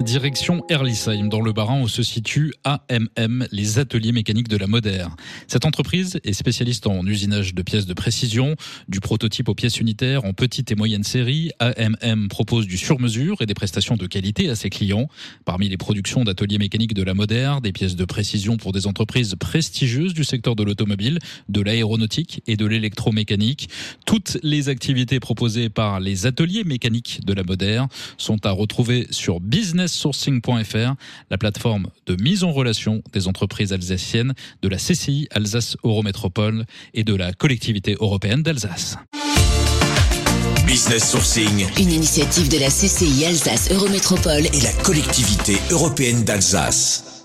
Direction Erlisheim, dans le Bas-Rhin, où se situe AMM, les ateliers mécaniques de la Modère. Cette entreprise est spécialiste en usinage de pièces de précision, du prototype aux pièces unitaires en petite et moyenne série. AMM propose du sur-mesure et des prestations de qualité à ses clients. Parmi les productions d'ateliers mécaniques de la Modère, des pièces de précision pour des entreprises prestigieuses du secteur de l'automobile, de l'aéronautique et de l'électromécanique. Toutes les activités proposées par les ateliers mécaniques de la Modère sont à retrouver sur Business sourcing.fr, la plateforme de mise en relation des entreprises alsaciennes de la CCI Alsace Eurométropole et de la collectivité européenne d'Alsace. Business Sourcing, une initiative de la CCI Alsace Eurométropole et la collectivité européenne d'Alsace.